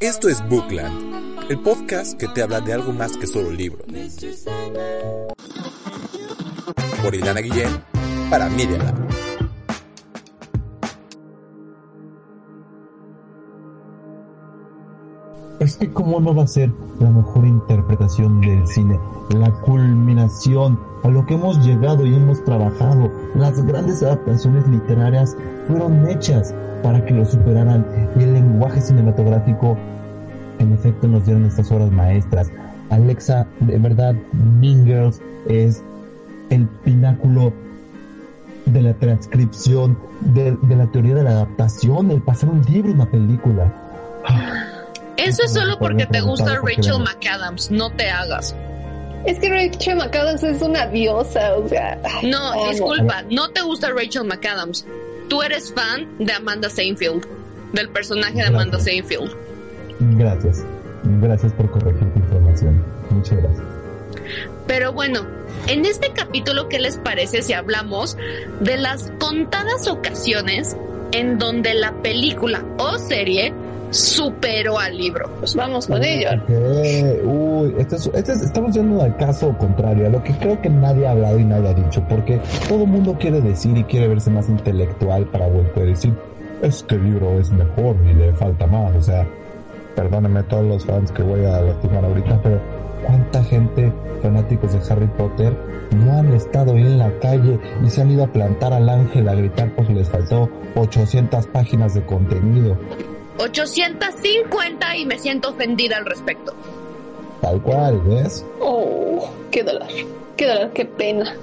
Esto es Bookland, el podcast que te habla de algo más que solo libros. Por Ilana Guillén, para Media Es que cómo no va a ser la mejor interpretación del cine, la culminación a lo que hemos llegado y hemos trabajado. Las grandes adaptaciones literarias fueron hechas para que lo superaran y el lenguaje cinematográfico en efecto nos dieron estas obras maestras. Alexa, de verdad, Mean Girls es el pináculo de la transcripción, de, la teoría de la adaptación, el pasar un libro, una película. Eso es solo porque te gusta Rachel McAdams, no te hagas. Es que Rachel McAdams es una diosa, o sea. No, disculpa, no te gusta Rachel McAdams. Tú eres fan de Amanda Seinfeld, del personaje de Amanda Seinfeld. Gracias. Gracias por corregir tu información. Muchas gracias. Pero bueno, en este capítulo, ¿qué les parece si hablamos de las contadas ocasiones en donde la película o serie superó al libro. Pues vamos con ello. Uy, estamos yendo al caso contrario, a lo que creo que nadie ha hablado y nadie ha dicho, porque todo el mundo quiere decir y quiere verse más intelectual para poder decir, es que el libro es mejor y le falta más, o sea, perdónenme todos los fans que voy a lastimar ahorita, pero ¿cuánta gente, fanáticos de Harry Potter, no han estado en la calle y se han ido a plantar al ángel a gritar porque les faltó 800 páginas de contenido? 850 y me siento ofendida al respecto. Tal cual, ¿ves? Oh, qué dolor, qué dolor, qué pena.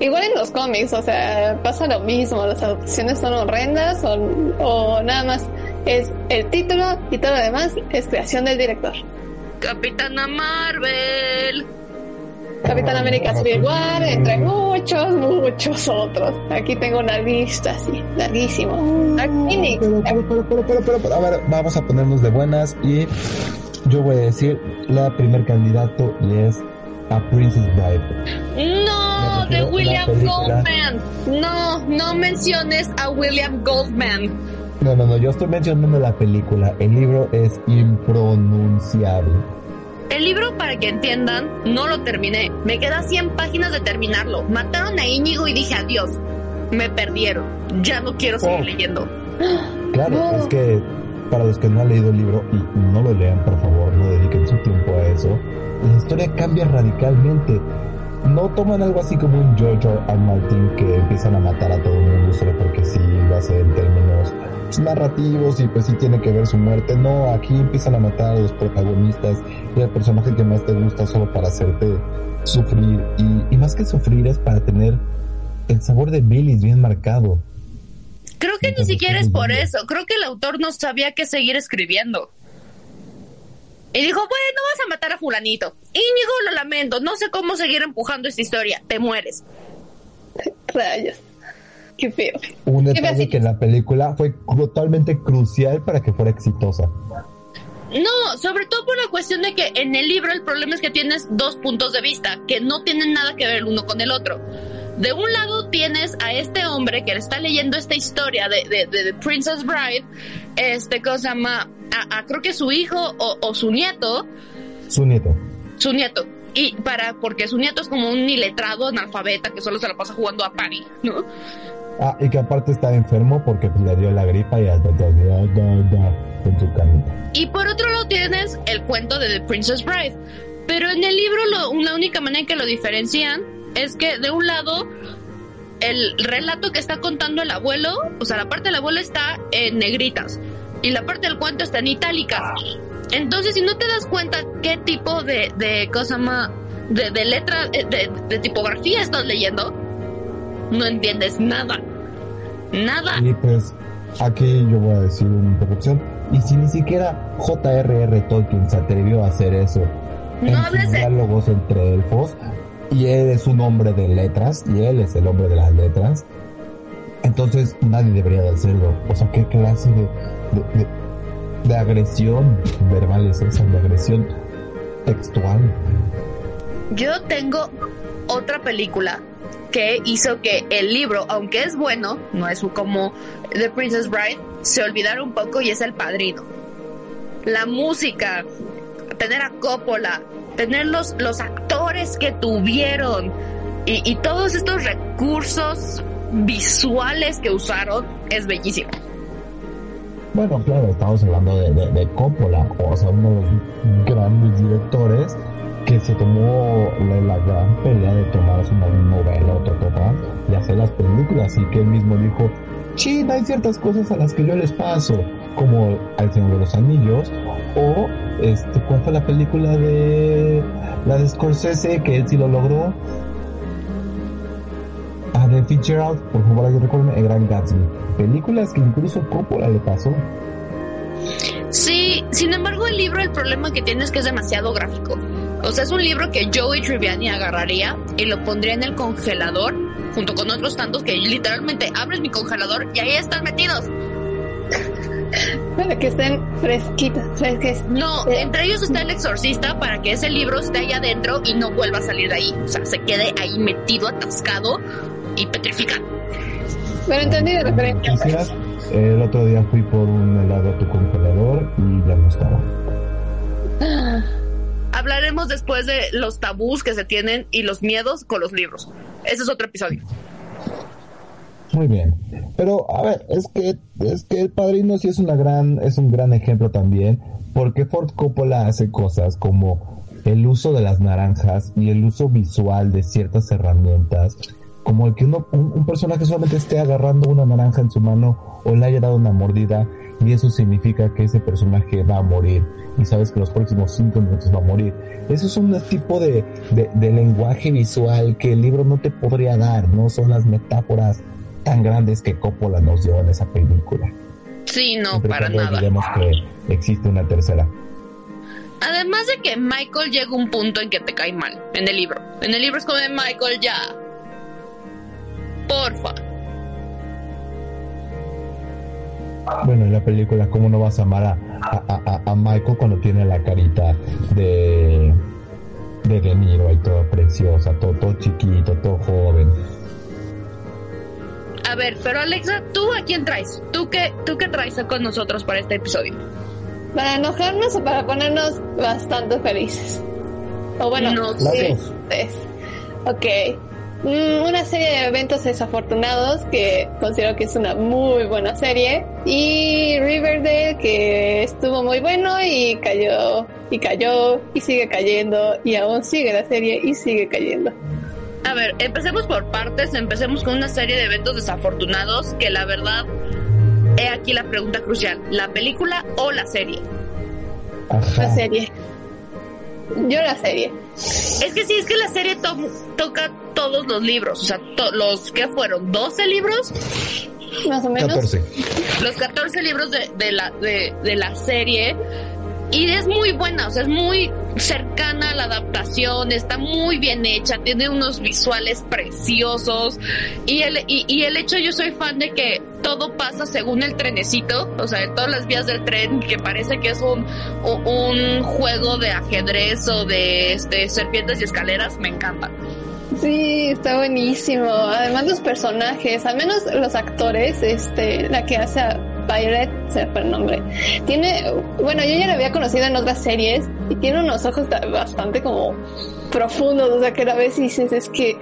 Igual en los cómics, o sea, pasa lo mismo, las adaptaciones son horrendas o, o nada más es el título y todo lo demás es creación del director. Capitana Marvel. Capitán América Civil War, entre muchos, muchos otros. Aquí tengo una lista así, larguísimo. Pero, pero, pero, pero, a ver, vamos a ponernos de buenas y yo voy a decir la primer candidato y es a Princess Bride. No, de William Goldman. No, no menciones a William Goldman. No, no, no, yo estoy mencionando la película. El libro es impronunciable. El libro, para que entiendan, no lo terminé. Me queda 100 páginas de terminarlo. Mataron a Íñigo y dije adiós. Me perdieron. Ya no quiero seguir oh. leyendo. Claro, es que para los que no han leído el libro y no lo lean, por favor, no dediquen su tiempo a eso. La historia cambia radicalmente. No toman algo así como un George R. Martin que empiezan a matar a todo el mundo narrativos y pues sí tiene que ver su muerte. No, aquí empiezan a matar a los protagonistas y al personaje que más te gusta solo para hacerte sufrir. Y, más que sufrir es para tener el sabor de Billy bien marcado. Creo que ni siquiera es por eso. Creo que el autor no sabía qué seguir escribiendo. Y dijo, bueno, vas a matar a fulanito. Íñigo, lo lamento, no sé cómo seguir empujando esta historia. Te mueres. Rayos. Qué feo. Un detalle que en la película fue totalmente crucial para que fuera exitosa. No, sobre todo por la cuestión de que en el libro el problema es que tienes dos puntos de vista que no tienen nada que ver el uno con el otro. De un lado tienes a este hombre que está leyendo esta historia de, de, de, Princess Bride, este cosa llama, a, creo que su hijo o, o su nieto. Su nieto. Su nieto y para porque su nieto es como un iletrado analfabeta que solo se la pasa jugando a Party, ¿no? Ah, y que aparte está enfermo porque le dio la gripa y. Y por otro lado tienes el cuento de The Princess Bride. Pero en el libro lo, la única manera en que lo diferencian es que de un lado el relato que está contando el abuelo, o sea, la parte del abuelo está en negritas y la parte del cuento está en itálicas. Entonces, si no te das cuenta qué tipo de, de cosa más, de, letra, de, de tipografía estás leyendo, no entiendes nada. Nada. Y pues aquí yo voy a decir una interrupción. Y si ni siquiera J.R.R. Tolkien se atrevió a hacer eso no en diálogos entre elfos, y él es un hombre de letras, y él es el hombre de las letras, entonces nadie debería de hacerlo. O sea, ¿qué clase de, de, de, agresión verbal es esa? De agresión textual. Yo tengo otra película que hizo que el libro, aunque es bueno, no es como The Princess Bride, se olvidara un poco y es el padrino. La música, tener a Coppola, tener los, los actores que tuvieron y, todos estos recursos visuales que usaron es bellísimo. Bueno, claro, estamos hablando de Coppola, o sea, uno de los grandes directores que se tomó la, gran pelea de tomarse una novela, otro tema, y hacer las películas, y que él mismo dijo, sí, hay ciertas cosas a las que yo les paso, como El Señor de los Anillos, o, este, ¿cuál la película de, la de Scorsese, que él sí lo logró? A de Fitzgerald, por favor, hay recuerden, El Gran Gatsby. Películas que incluso Coppola le pasó. Sí, sin embargo el libro el problema que tiene es que es demasiado gráfico. O sea, es un libro que Joey Triviani agarraría y lo pondría en el congelador junto con otros tantos que literalmente abres mi congelador y ahí están metidos. Para que estén fresquitos, fresques. No, entre ellos está el exorcista para que ese libro esté ahí adentro y no vuelva a salir de ahí. O sea, se quede ahí metido, atascado y petrificado. Pero entendí de referencia. Quisieras, el otro día fui por un helado a tu congelador y ya no estaba. Hablaremos después de los tabús que se tienen y los miedos con los libros. Ese es otro episodio. Muy bien. Pero, a ver, es que, es que el padrino sí es una gran, es un gran ejemplo también, porque Ford Coppola hace cosas como el uso de las naranjas y el uso visual de ciertas herramientas, como el que uno, un, un personaje solamente esté agarrando una naranja en su mano o le haya dado una mordida, y eso significa que ese personaje va a morir y sabes que los próximos cinco minutos va a morir. Eso es un tipo de, de, de lenguaje visual que el libro no te podría dar, no son las metáforas tan grandes que Coppola nos dio en esa película. Sí, no, Siempre para nada. que existe una tercera. Además de que Michael llega a un punto en que te cae mal en el libro. En el libro es como de Michael ya. Porfa. Bueno, en la película, ¿cómo no vas a amar a, a, a, a Michael cuando tiene la carita de de De Niro ahí toda preciosa, todo, todo chiquito, todo joven? A ver, pero Alexa, ¿tú a quién traes? ¿Tú qué, tú qué traes con nosotros para este episodio? ¿Para enojarnos o para ponernos bastante felices? O bueno, No sé. ok. Mm, Una serie de eventos desafortunados que considero que es una muy buena serie. Y Riverdale que estuvo muy bueno y cayó, y cayó, y sigue cayendo, y aún sigue la serie y sigue cayendo. A ver, empecemos por partes, empecemos con una serie de eventos desafortunados que la verdad, he aquí la pregunta crucial, ¿la película o la serie? La serie. Yo la serie. Es que sí, es que la serie to- toca todos los libros, o sea, los que fueron 12 libros, Más o menos. 14. los 14 libros de, de la, de, de la serie. Y es muy buena, o sea, es muy cercana a la adaptación, está muy bien hecha, tiene unos visuales preciosos. Y el, y, y el hecho, yo soy fan de que todo pasa según el trenecito, o sea, de todas las vías del tren, que parece que es un, un, juego de ajedrez o de este, serpientes y escaleras, me encanta. Sí, está buenísimo. Además los personajes, al menos los actores, este, la que hace a Violet, se fue el nombre. Tiene, bueno, yo ya la había conocido en otras series y tiene unos ojos ta- bastante como profundos, o sea, que a vez dices es que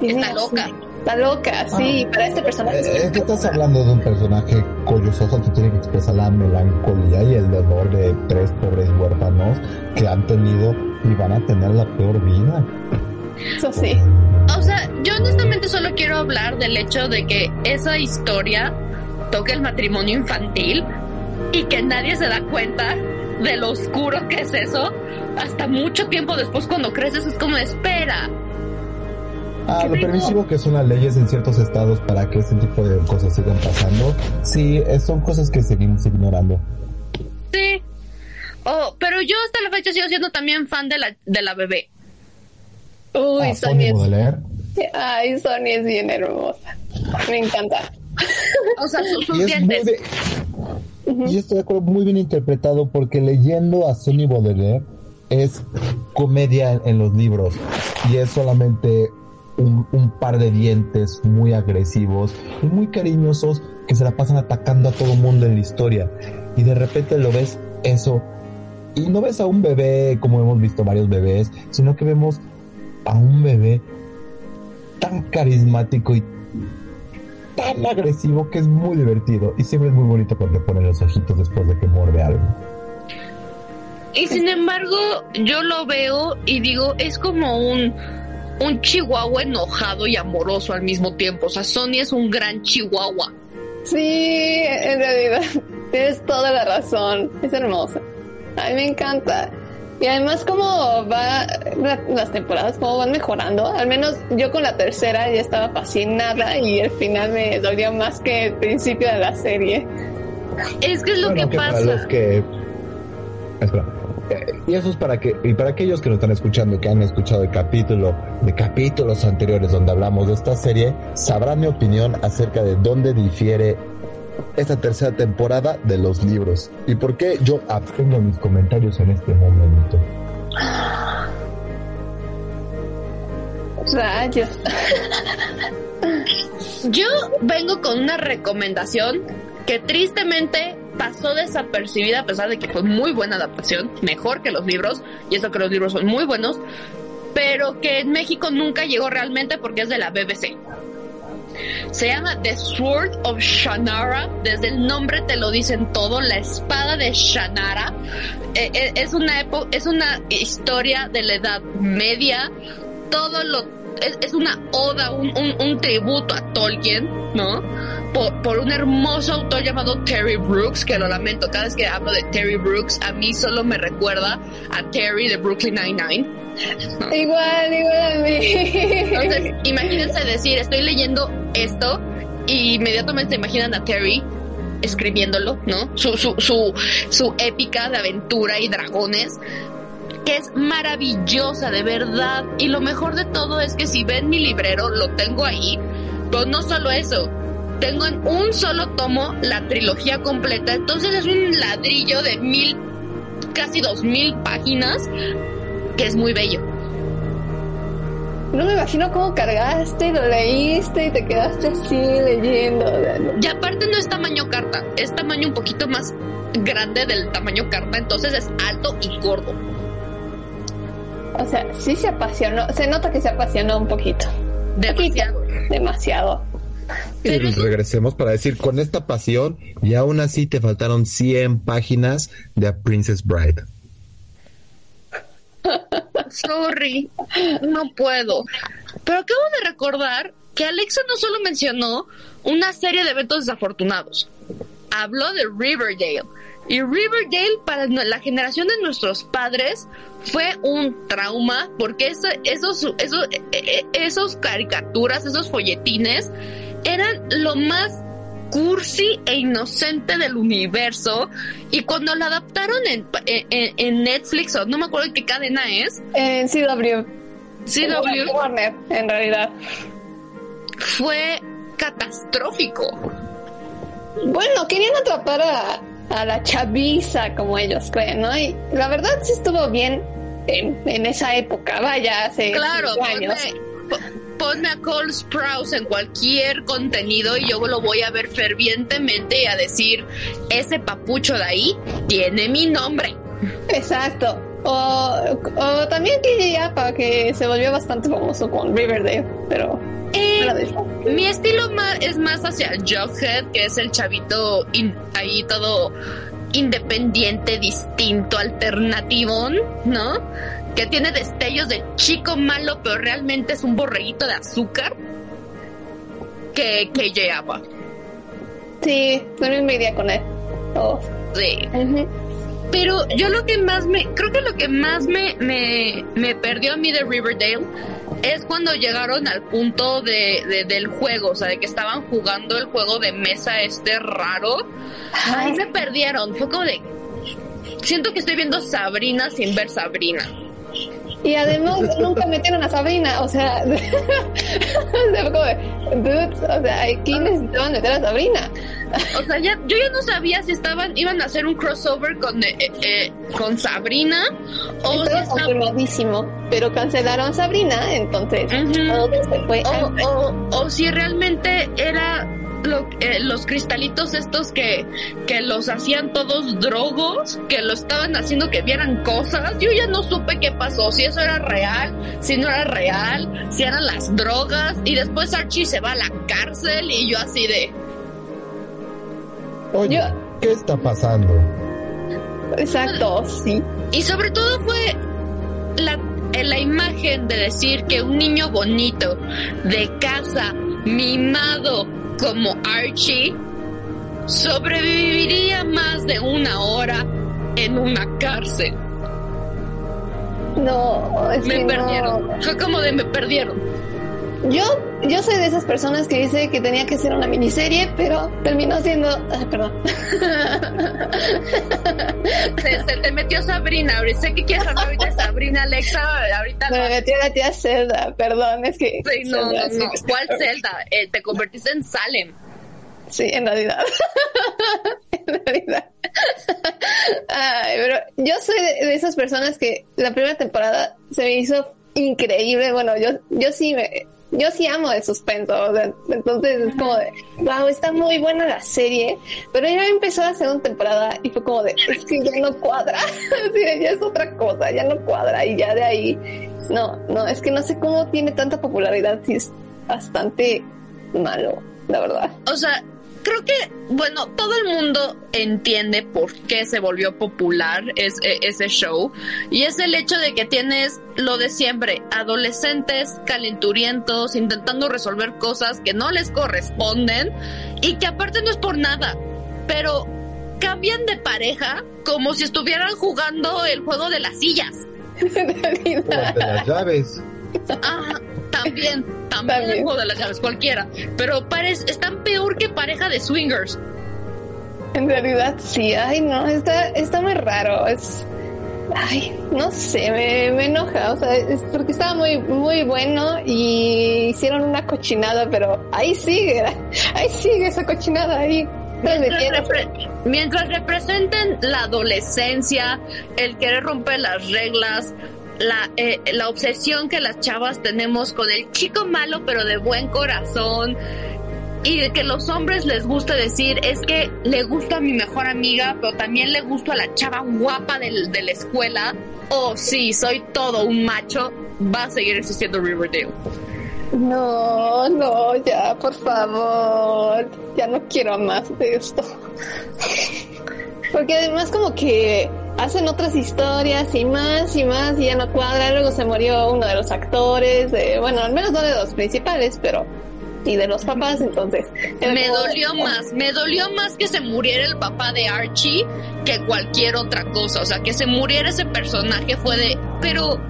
tiene Está loca. Está loca, sí, para este personaje. Eh, Es que estás hablando de un personaje cuyos ojos que tiene que expresar la melancolía y el dolor de tres pobres huérfanos que han tenido y van a tener la peor vida. Eso sí. O sea, yo honestamente solo quiero hablar del hecho de que esa historia toca el matrimonio infantil y que nadie se da cuenta de lo oscuro que es eso. Hasta mucho tiempo después cuando creces es como, espera, Ah, ¿Qué lo permisivo que son las leyes en ciertos estados para que este tipo de cosas sigan pasando. Sí, eh, son cosas que seguimos ignorando. sí. Oh, pero yo hasta la fecha sigo siendo también fan de la, de la bebé. Uy, Ah, Sonia es, Baudelaire. ay, Sonia es bien hermosa. Me encanta. O sea, sus, sus Y es muy dientes. bien- y estoy de acuerdo, muy bien interpretado porque leyendo a Sonny Baudelaire es comedia en, en los libros y es solamente un, par de dientes muy agresivos y muy cariñosos que se la pasan atacando a todo mundo en la historia. Y de repente lo ves eso. Y no ves a un bebé como hemos visto varios bebés, sino que vemos a un bebé tan carismático y tan agresivo que es muy divertido. Y siempre es muy bonito cuando le ponen los ojitos después de que muerde algo. Y sin embargo, yo lo veo y digo, es como un, un chihuahua enojado y amoroso al mismo tiempo. O sea, Sony es un gran chihuahua. Sí, en realidad, tienes toda la razón. Es hermosa. A mí me encanta. Y además como va la- las temporadas, como van mejorando. Al menos yo con la tercera ya estaba fascinada y el final me dolió más que el principio de la serie. Es que es lo Bueno, que para pasa. los que espera y eso es para que y para aquellos que nos están escuchando que han escuchado el capítulo de capítulos anteriores donde hablamos de esta serie sabrán mi opinión acerca de dónde difiere esta tercera temporada de los libros y por qué yo abstengo mis comentarios en este momento Rayos. Yo vengo con una recomendación que tristemente pasó desapercibida a pesar de que fue muy buena adaptación, mejor que los libros, y eso que los libros son muy buenos, pero que en México nunca llegó realmente porque es de la BBC. Se llama The Sword of Shannara, desde el nombre te lo dicen todo, la espada de Shannara. Eh, eh, es una epo- es una historia de la Edad Media, todo lo es, una oda, un, un- un tributo a Tolkien, ¿no? Por, por un hermoso autor llamado Terry Brooks, que lo lamento, cada vez que hablo de Terry Brooks, a mí solo me recuerda a Terry de Brooklyn Nine-Nine. Igual, igual a mí. Entonces, imagínense decir, estoy leyendo esto y inmediatamente imaginan a Terry escribiéndolo, ¿no? Su, su, su, su épica de aventura y dragones, que es maravillosa, de verdad. Y lo mejor de todo es que si ven mi librero, lo tengo ahí, pero no solo eso. Tengo en un solo tomo la trilogía completa, entonces es un ladrillo de mil, casi dos mil páginas, que es muy bello. No me imagino cómo cargaste y lo leíste y te quedaste así leyendo. Y aparte no es tamaño carta, es tamaño un poquito más grande del tamaño carta, entonces es alto y gordo. O sea, sí se apasionó. Se nota que se apasionó un poquito. Demasiado. Demasiado. Y Pero regresemos para decir con esta pasión y aún así te faltaron 100 páginas de A Princess Bride Sorry, no puedo. Pero acabo de recordar que Alexa no solo mencionó una serie de eventos desafortunados, habló de Riverdale. Y Riverdale para la generación de nuestros padres fue un trauma porque eso- esos, esos, eh, eh, esos caricaturas, esos folletines eran lo más cursi e inocente del universo y cuando lo adaptaron en, en, en Netflix o no me acuerdo en qué cadena es En CW. CW Warner, en realidad. fue catastrófico Bueno, querían atrapar a, a la chaviza, como ellos creen, ¿no? Y la verdad sí estuvo bien en, en esa época, vaya, hace claro años. Ponme a Cole Sprouse en cualquier contenido y yo lo voy a ver fervientemente y a decir ese papucho de ahí tiene mi nombre Exacto. O, o también que para que se volvió bastante famoso con Riverdale, pero Eh. Mi estilo ma- es más hacia Jughead, que es el chavito in- ahí todo independiente, distinto, alternativo, ¿no? Que tiene destellos de chico malo, pero realmente es un borreguito de azúcar. Que, que lleva. Sí, no me iría con él. Oh. Sí. Pero yo lo que más me, creo que lo que más me, me, me perdió a mí de Riverdale es cuando llegaron al punto de, de- del juego, o sea, de que estaban jugando el juego de mesa este raro. Ahí se perdieron, fue como de... Siento que estoy viendo Sabrina sin ver Sabrina. Y además nunca metieron a Sabrina, o sea, dudes, o sea, aquí necesitaban meter a Sabrina. O sea, ya, yo ya no sabía si estaban, iban a hacer un crossover con, eh, eh, con Sabrina o Estaba confirmadísimo, pero cancelaron Sabrina, entonces Ujú. todo se fue o, o, o si realmente era lo, eh, los cristalitos estos que, que los hacían todos drogos, que lo estaban haciendo que vieran cosas. Yo ya no supe qué pasó, si eso era real, si no era real, si eran las drogas. Y después Archie se va a la cárcel y yo así de... Oye, Yo- ¿qué está pasando? Exacto, sí. Y sobre todo fue la, la imagen de decir que un niño bonito, de casa, mimado como Archie, sobreviviría más de una hora en una cárcel. No, es Me que perdieron. no. Fue como de me perdieron. Yo, yo soy de esas personas que dice que tenía que ser una miniserie, pero terminó siendo, ah, perdón. Se, se te metió Sabrina. Ahorita sé que quieres hablar ahorita de Sabrina, Alexa. Ahorita Me no. metió la tía Zelda, perdón, es que. Sí, no, Zelda, no, no. sí. ¿Cuál Zelda? Eh, te convertiste en Salem. Sí, en realidad. en realidad. Ay, pero yo soy de, de esas personas que la primera temporada se me hizo increíble. Bueno, yo, yo sí me, yo sí amo el suspenso. o sea, entonces es como de, wow, está muy buena la serie. Pero ya empezó la segunda temporada y fue como de, es que ya no cuadra. De, ya es otra cosa, ya no cuadra. Y ya de ahí, no, no, es que no sé cómo tiene tanta popularidad si es bastante malo, la verdad. O sea, creo que, bueno, todo el mundo entiende por qué se volvió popular e- ese show. Y es el hecho de que tienes lo de siempre, adolescentes calenturientos, intentando resolver cosas que no les corresponden y que aparte no es por nada, pero cambian de pareja como si estuvieran jugando el juego de las sillas. de las llaves. Ajá, también, también, También. el juego de las llaves, cualquiera. Pero parece, están peor que pareja de swingers. En realidad sí, ay no, está, está muy raro, es, ay, no sé, me, me enoja, o sea, es porque estaba muy, muy bueno y hicieron una cochinada, pero ahí sigue, ahí sigue esa cochinada ahí. Mientras, repre- mientras representen la adolescencia, el querer romper las reglas, la, eh, la obsesión que las chavas tenemos con el chico malo pero de buen corazón y de que los hombres les gusta decir es que le gusta a mi mejor amiga pero también le gusta a la chava guapa del- de la escuela o sí, soy todo un macho, va a seguir existiendo Riverdale. No, no, ya, por favor, ya no quiero más de esto. Porque además como que hacen otras historias y más y más y ya no cuadra. Luego se murió uno de los actores, de, bueno, al menos no de los principales, pero y de los papás, entonces. Me de- dolió más, me dolió más que se muriera el papá de Archie que cualquier otra cosa. O sea, que se muriera ese personaje fue de, pero,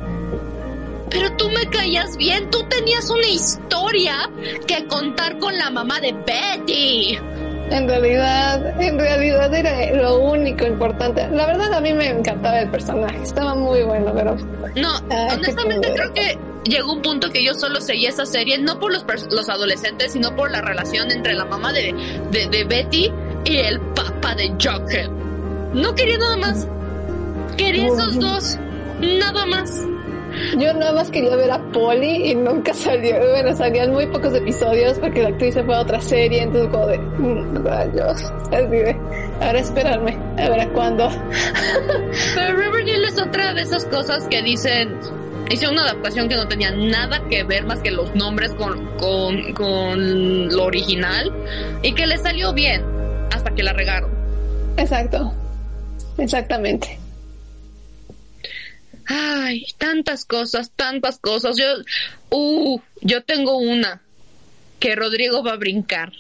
pero tú me caías bien, tú tenías una historia que contar con la mamá de Betty. En realidad, en realidad era lo único importante. La verdad a mí me encantaba el personaje, estaba muy bueno, pero No, Ay, honestamente creo que llegó un punto que yo solo seguía esa serie, no por los, los adolescentes, sino por la relación entre la mamá de, de, de Betty y el papá de Jughead. No quería nada más. Quería esos dos. Nada más. Yo nada más quería ver a Polly y nunca salió. Bueno, salían muy pocos episodios porque la actriz se fue a otra serie, entonces como de mm, rayos. Así de, ahora esperarme, a ver a cuándo. Pero Riverdale es otra de esas cosas que dicen. Hice una adaptación que no tenía nada que ver más que los nombres con, con, con lo original y que le salió bien hasta que la regaron. Exacto, exactamente. Ay, tantas cosas, tantas cosas. Yo, uh, yo tengo una que Rodrigo va a brincar.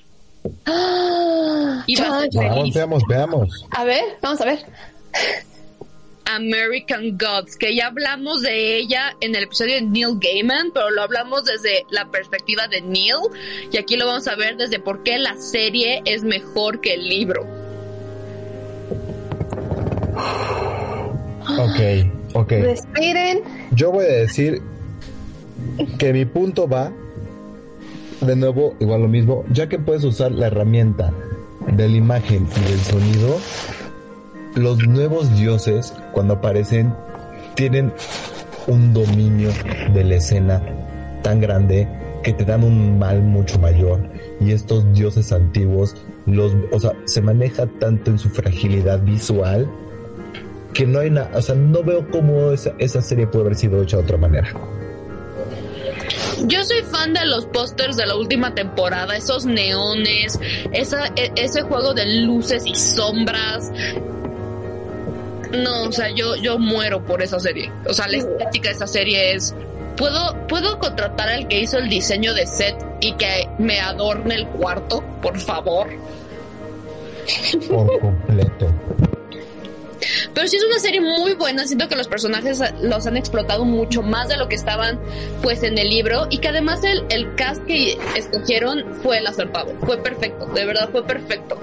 ¡Ah! Y va a ser Vamos, veamos, veamos. A ver, vamos a ver. American Gods, que ya hablamos de ella en el episodio de Neil Gaiman, pero lo hablamos desde la perspectiva de Neil, y aquí lo vamos a ver desde por qué la serie es mejor que el libro. Ok, Ok. Respiren. Yo voy a decir que mi punto va, de nuevo, igual lo mismo, ya que puedes usar la herramienta de la imagen y del sonido, los nuevos dioses, cuando aparecen, tienen un dominio de la escena tan grande que te dan un mal mucho mayor. Y estos dioses antiguos, los, o sea, se maneja tanto en su fragilidad visual que no hay nada, o sea, no veo cómo esa, esa serie puede haber sido hecha de otra manera. Yo soy fan de los pósters de la última temporada, esos neones, esa, e- ese juego de luces y sombras. No, o sea, yo, yo muero por esa serie. O sea, la estética de esa serie es. ¿Puedo, ¿Puedo contratar al que hizo el diseño de set y que me adorne el cuarto, por favor? Por completo. Pero sí es una serie muy buena, siento que los personajes los han explotado mucho más de lo que estaban pues en el libro y que además el, el cast que escogieron fue el acertado, fue perfecto, de verdad fue perfecto.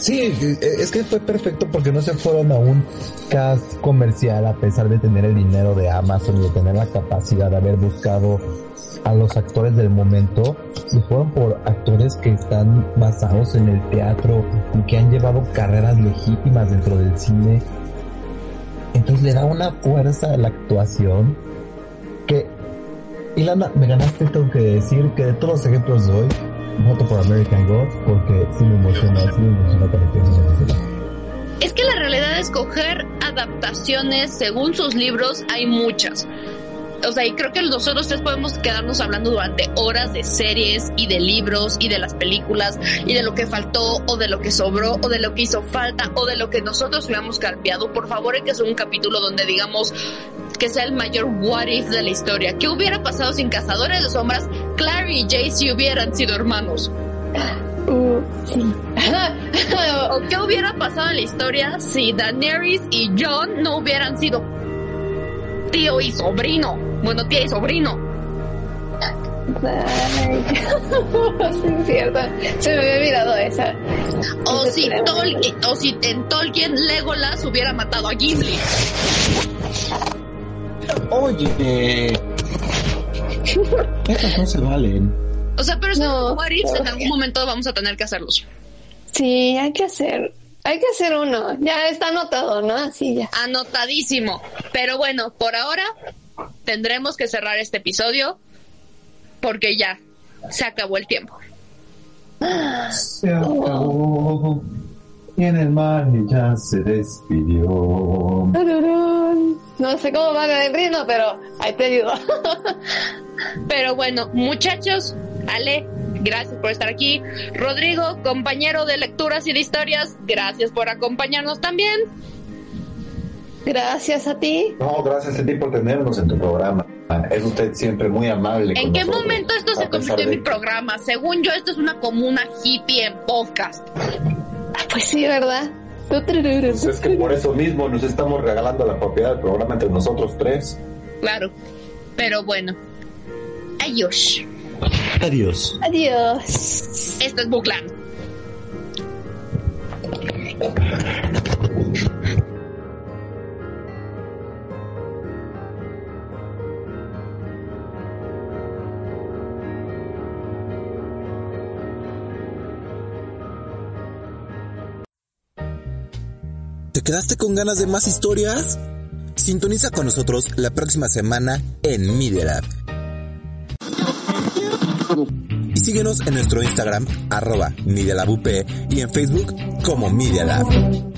Sí, eh, es que fue perfecto porque no se fueron a un cast comercial a pesar de tener el dinero de Amazon y de tener la capacidad de haber buscado a los actores del momento y fueron por actores que están basados en el teatro y que han llevado carreras legítimas dentro del cine. Entonces le da una fuerza a la actuación que... Ilana, me ganaste, tengo que decir que de todos los ejemplos de hoy, voto por American porque sí me emociona, sí me emociona serie. Es que la realidad de escoger adaptaciones según sus libros hay muchas. O sea, y creo que nosotros tres podemos quedarnos hablando durante horas de series y de libros y de las películas y de lo que faltó o de lo que sobró o de lo que hizo falta o de lo que nosotros hubiéramos cambiado. Por favor, hay que hacer un capítulo donde digamos que sea el mayor what if de la historia. ¿Qué hubiera pasado sin Cazadores de Sombras, Clary y Jay si hubieran sido hermanos? Uh, sí. ¿O qué hubiera pasado en la historia si Daenerys y Jon no hubieran sido tío y sobrino? Bueno, tía y sobrino. Es cierto. Se me había olvidado esa. O Ese si, tenemos. Tol- o si en Tolkien Legolas hubiera matado a Gimli. Oye, esas no se valen. O sea, pero es No, what ifs en algún momento vamos a tener que hacerlos. Sí, hay que hacer. Hay que hacer uno. Ya está anotado, ¿no? Así ya. Anotadísimo. Pero bueno, por ahora tendremos que cerrar este episodio porque ya se acabó el tiempo. Se acabó. Y en el mar ya se despidió. No sé cómo va el ritmo, pero ahí te ayudo. Pero bueno, muchachos, Ale, gracias por estar aquí. Rodrigo, compañero de lecturas y de historias, gracias por acompañarnos también. Gracias a ti. No, gracias a ti por tenernos en tu programa. Es usted siempre muy amable. ¿En con qué nosotros, momento esto se convirtió en mi que- programa? Según yo, esto es una comuna hippie en podcast. Pues sí, ¿verdad? Pues es que por eso mismo nos estamos regalando la propiedad del programa entre nosotros tres. Claro. Pero bueno. Adiós. Adiós. Adiós. Esto es Bookland. ¿Te quedaste con ganas de más historias? Sintoniza con nosotros la próxima semana en Media Lab. Y síguenos en nuestro Instagram, arroba Media Lab UP, y en Facebook como Media Lab.